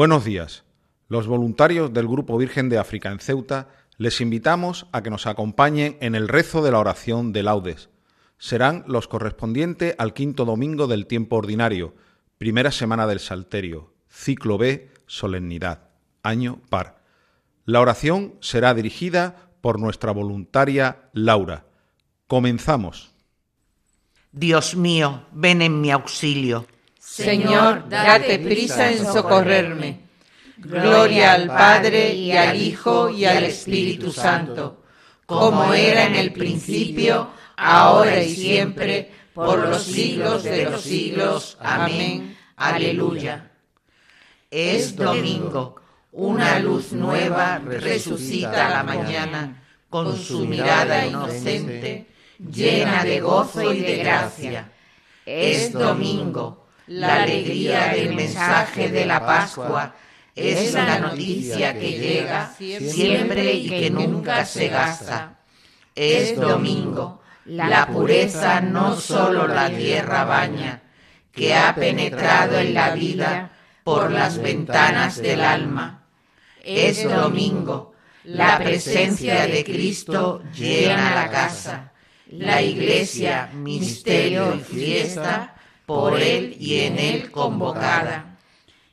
Buenos días. Los voluntarios del Grupo Virgen de África en Ceuta les invitamos a que nos acompañen en el rezo de la oración de laudes. Serán los correspondientes al quinto domingo del tiempo ordinario, primera semana del Salterio, ciclo B, solemnidad, año par. La oración será dirigida por nuestra voluntaria Laura. Comenzamos. Dios mío, ven en mi auxilio. Señor, date prisa en socorrerme. Gloria al Padre y al Hijo y al Espíritu Santo, como era en el principio, ahora y siempre, por los siglos de los siglos. Amén. Aleluya. Es domingo, una luz nueva resucita la mañana, con su mirada inocente, llena de gozo y de gracia. Es domingo, la alegría del mensaje de la Pascua es la noticia que llega siempre y que nunca se gasta. Es domingo, la pureza no solo la tierra baña, que ha penetrado en la vida por las ventanas del alma. Es domingo, la presencia de Cristo llena la casa, la iglesia, misterio y fiesta, por Él y en Él convocada.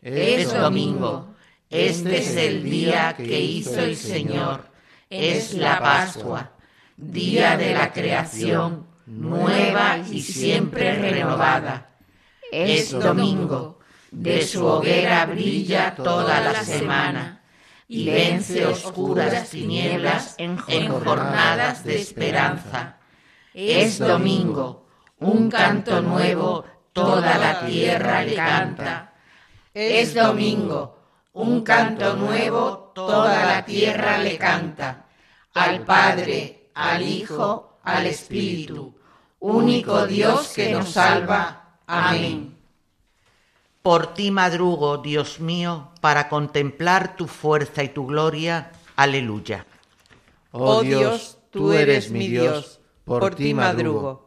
Es domingo, este es el día que hizo el Señor, es la Pascua, día de la creación, nueva y siempre renovada. Es domingo, de su hoguera brilla toda la semana y vence oscuras tinieblas en jornadas de esperanza. Es domingo, un canto nuevo toda la tierra le canta. Es domingo, un canto nuevo, toda la tierra le canta. Al Padre, al Hijo, al Espíritu, único Dios que nos salva. Amén. Por ti madrugo, Dios mío, para contemplar tu fuerza y tu gloria. Aleluya. Oh Dios, tú eres mi Dios, por ti madrugo.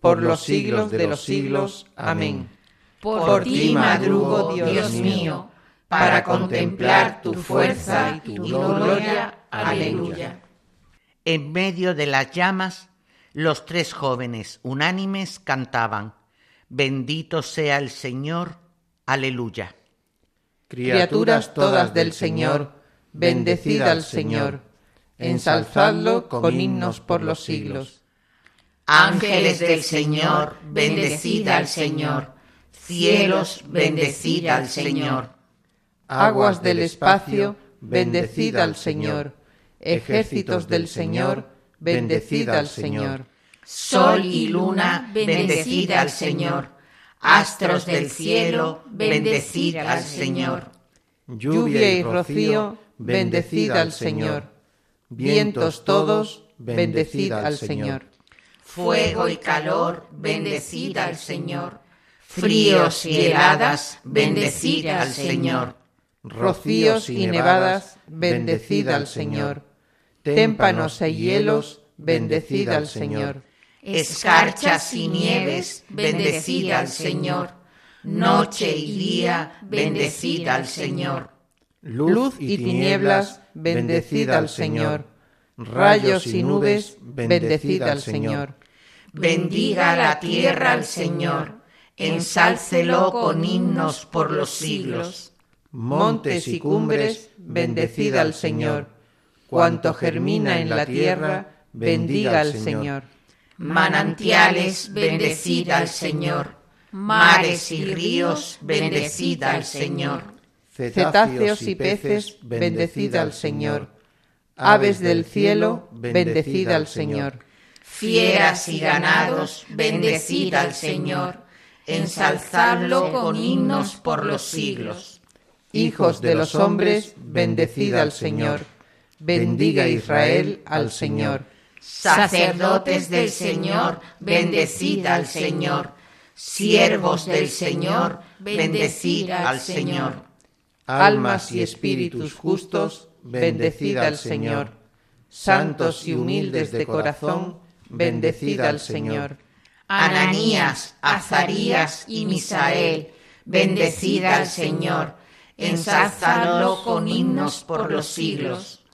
por los siglos de los siglos. Amén. Por, ti madrugo, Dios mío, para contemplar tu fuerza y tu gloria. Aleluya. En medio de las llamas, los tres jóvenes unánimes cantaban, Bendito sea el Señor. Aleluya. Criaturas todas del Señor, bendecid al Señor, ensalzadlo con himnos por los siglos. Ángeles del Señor, bendecid al Señor. Cielos, bendecid al Señor. Aguas del espacio, bendecid al Señor. Ejércitos del Señor, bendecid al Señor. Sol y luna, bendecid al Señor. Astros del cielo, bendecid al Señor. Lluvia y rocío, bendecid al Señor. Vientos todos, bendecid al Señor fuego y calor, bendecid al Señor. Fríos y heladas, bendecid al Señor. Rocíos y nevadas, bendecid al Señor. Témpanos y hielos, bendecid al Señor. Escarchas y nieves, bendecid al Señor. Noche y día, bendecid al Señor. Luz y tinieblas, bendecid al Señor. Rayos y nubes, bendecid al Señor. Bendiga la tierra al Señor, ensálcelo con himnos por los siglos. Montes y cumbres, bendecid al Señor. Cuanto germina en la tierra, bendiga al Señor. Manantiales, bendecid al Señor. Mares y ríos, bendecid al Señor. Cetáceos y peces, bendecid al Señor. Aves del cielo, bendecid al Señor fieras y ganados, bendecid al Señor, ensalzadlo con himnos por los siglos. Hijos de los hombres, bendecid al Señor, bendiga Israel al Señor. Sacerdotes del Señor, bendecid al Señor. Siervos del Señor, bendecid al Señor. Almas y espíritus justos, bendecid al Señor. Santos y humildes de corazón, bendecid al Señor. Ananías, Azarías y Misael, bendecid al Señor, ensalzadlo con himnos por los siglos.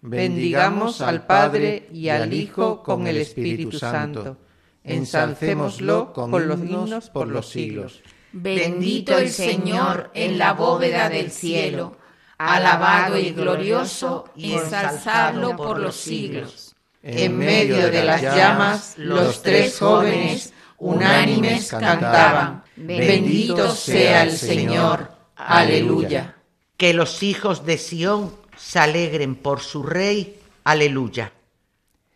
Bendigamos al Padre y al Hijo con el Espíritu Santo. Ensalcémoslo con los himnos por los siglos. Bendito el Señor en la bóveda del cielo, alabado y glorioso, ensalzadlo por los siglos. En medio de las llamas, los tres jóvenes unánimes cantaban, Bendito sea el Señor. Aleluya. Que los hijos de Sión se alegren por su rey. Aleluya.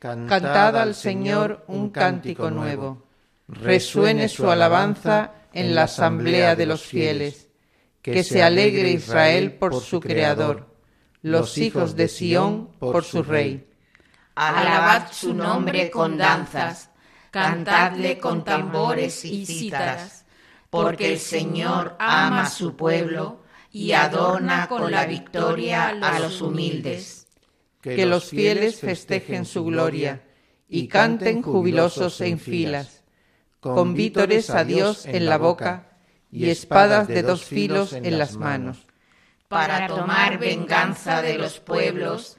Cantad al Señor un cántico nuevo. Resuene su alabanza en la asamblea de los fieles. Que se alegre Israel por su Creador, los hijos de Sión por su Rey. Alabad su nombre con danzas, cantadle con tambores y cítaras, porque el Señor ama a su pueblo y adorna con la victoria a los humildes. Que los fieles festejen su gloria y canten jubilosos en filas, con vítores a Dios en la boca y espadas de dos filos en las manos. Para tomar venganza de los pueblos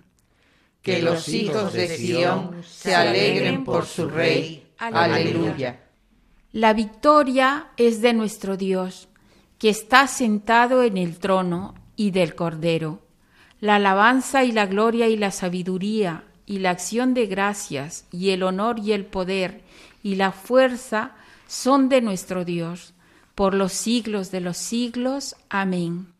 que los hijos de Sión se alegren por su Rey. Aleluya. La victoria es de nuestro Dios, que está sentado en el trono y del Cordero. La alabanza y la gloria y la sabiduría y la acción de gracias y el honor y el poder y la fuerza son de nuestro Dios, por los siglos de los siglos. Amén.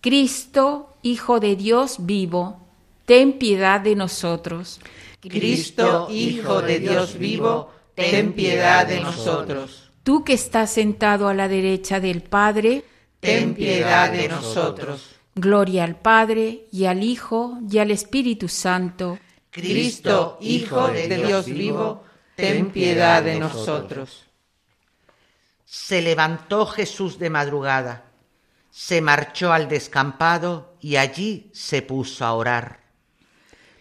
Cristo, Hijo de Dios vivo, ten piedad de nosotros. Cristo, Hijo de Dios vivo, ten piedad de nosotros. Tú que estás sentado a la derecha del Padre, ten piedad de nosotros. Gloria al Padre y al Hijo y al Espíritu Santo. Cristo, Hijo de Dios vivo, ten piedad de nosotros. Se levantó Jesús de madrugada, se marchó al descampado y allí se puso a orar.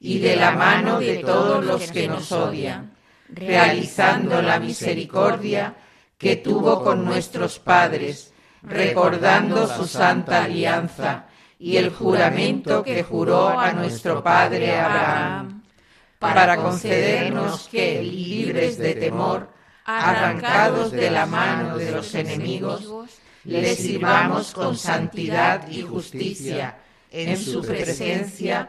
y de la mano de todos los que nos odian, realizando la misericordia que tuvo con nuestros padres, recordando su santa alianza y el juramento que juró a nuestro padre Abraham, para concedernos que, libres de temor, arrancados de la mano de los enemigos, le sirvamos con santidad y justicia en su presencia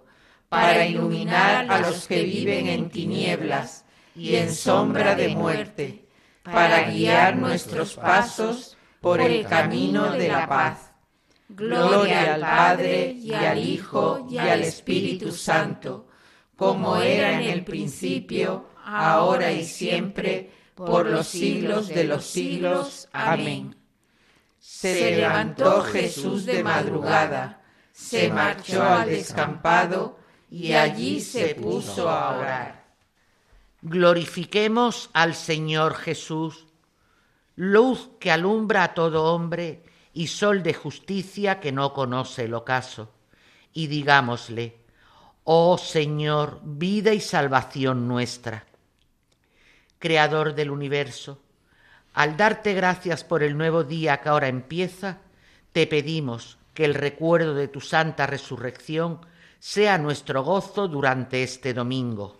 para iluminar a los que viven en tinieblas y en sombra de muerte, para guiar nuestros pasos por el camino de la paz. Gloria al Padre y al Hijo y al Espíritu Santo, como era en el principio, ahora y siempre, por los siglos de los siglos. Amén. Se levantó Jesús de madrugada, se marchó al descampado y allí se puso a orar. Glorifiquemos al Señor Jesús, luz que alumbra a todo hombre y sol de justicia que no conoce el ocaso. Y digámosle, oh Señor, vida y salvación nuestra. Creador del universo, al darte gracias por el nuevo día que ahora empieza, te pedimos que el recuerdo de tu santa resurrección sea nuestro gozo durante este domingo.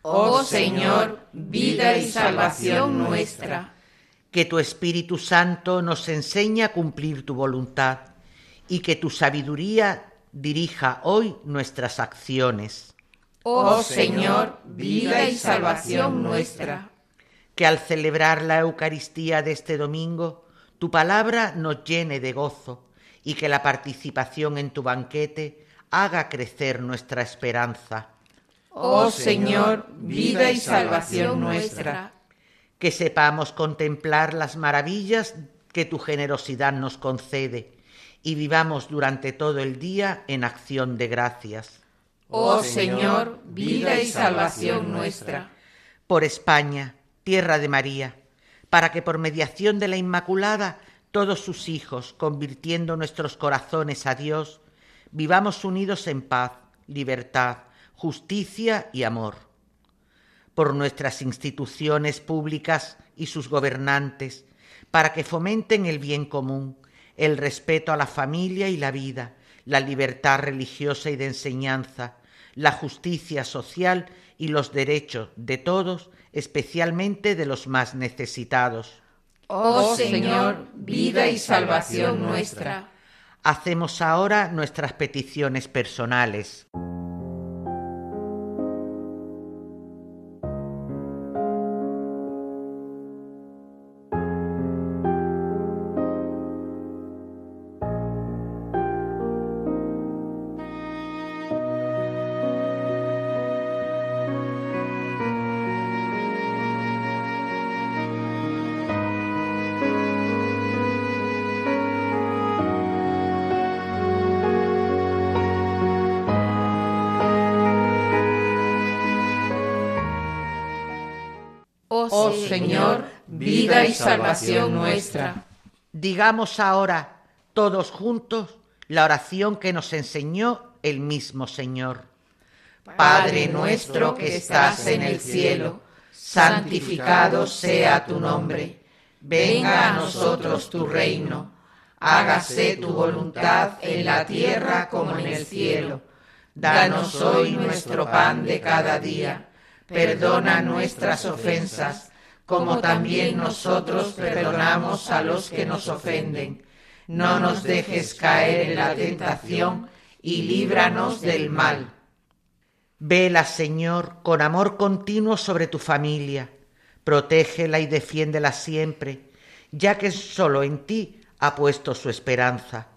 Oh Señor, vida y salvación nuestra. Que tu Espíritu Santo nos enseñe a cumplir tu voluntad y que tu sabiduría dirija hoy nuestras acciones. Oh Señor, vida y salvación nuestra que al celebrar la Eucaristía de este domingo, tu palabra nos llene de gozo y que la participación en tu banquete haga crecer nuestra esperanza. Oh Señor, vida y salvación nuestra. Que sepamos contemplar las maravillas que tu generosidad nos concede y vivamos durante todo el día en acción de gracias. Oh Señor, vida y salvación nuestra. Por España, tierra de María, para que por mediación de la Inmaculada todos sus hijos, convirtiendo nuestros corazones a Dios, vivamos unidos en paz, libertad, justicia y amor. Por nuestras instituciones públicas y sus gobernantes, para que fomenten el bien común, el respeto a la familia y la vida, la libertad religiosa y de enseñanza, la justicia social y los derechos de todos especialmente de los más necesitados. Oh Señor, vida y salvación nuestra. Hacemos ahora nuestras peticiones personales. Señor, vida y salvación nuestra. Digamos ahora, todos juntos, la oración que nos enseñó el mismo Señor. Padre nuestro que estás en el cielo, santificado sea tu nombre. Venga a nosotros tu reino. Hágase tu voluntad en la tierra como en el cielo. Danos hoy nuestro pan de cada día perdona nuestras ofensas, como también nosotros perdonamos a los que nos ofenden. No nos dejes caer en la tentación y líbranos del mal. Vela, Señor, con amor continuo sobre tu familia. Protégela y defiéndela siempre, ya que sólo en ti ha puesto su esperanza.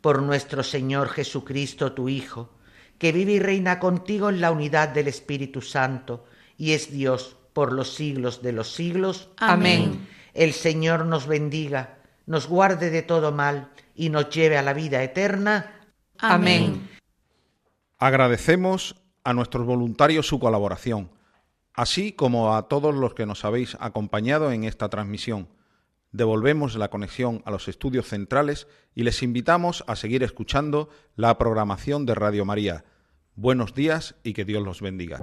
Por nuestro Señor Jesucristo, tu Hijo, que vive y reina contigo en la unidad del Espíritu Santo, y es Dios por los siglos de los siglos. Amén. El Señor nos bendiga, nos guarde de todo mal y nos lleve a la vida eterna. Amén. Agradecemos a nuestros voluntarios su colaboración, así como a todos los que nos habéis acompañado en esta transmisión. Devolvemos la conexión a los estudios centrales y les invitamos a seguir escuchando la programación de Radio María. Buenos días y que Dios los bendiga.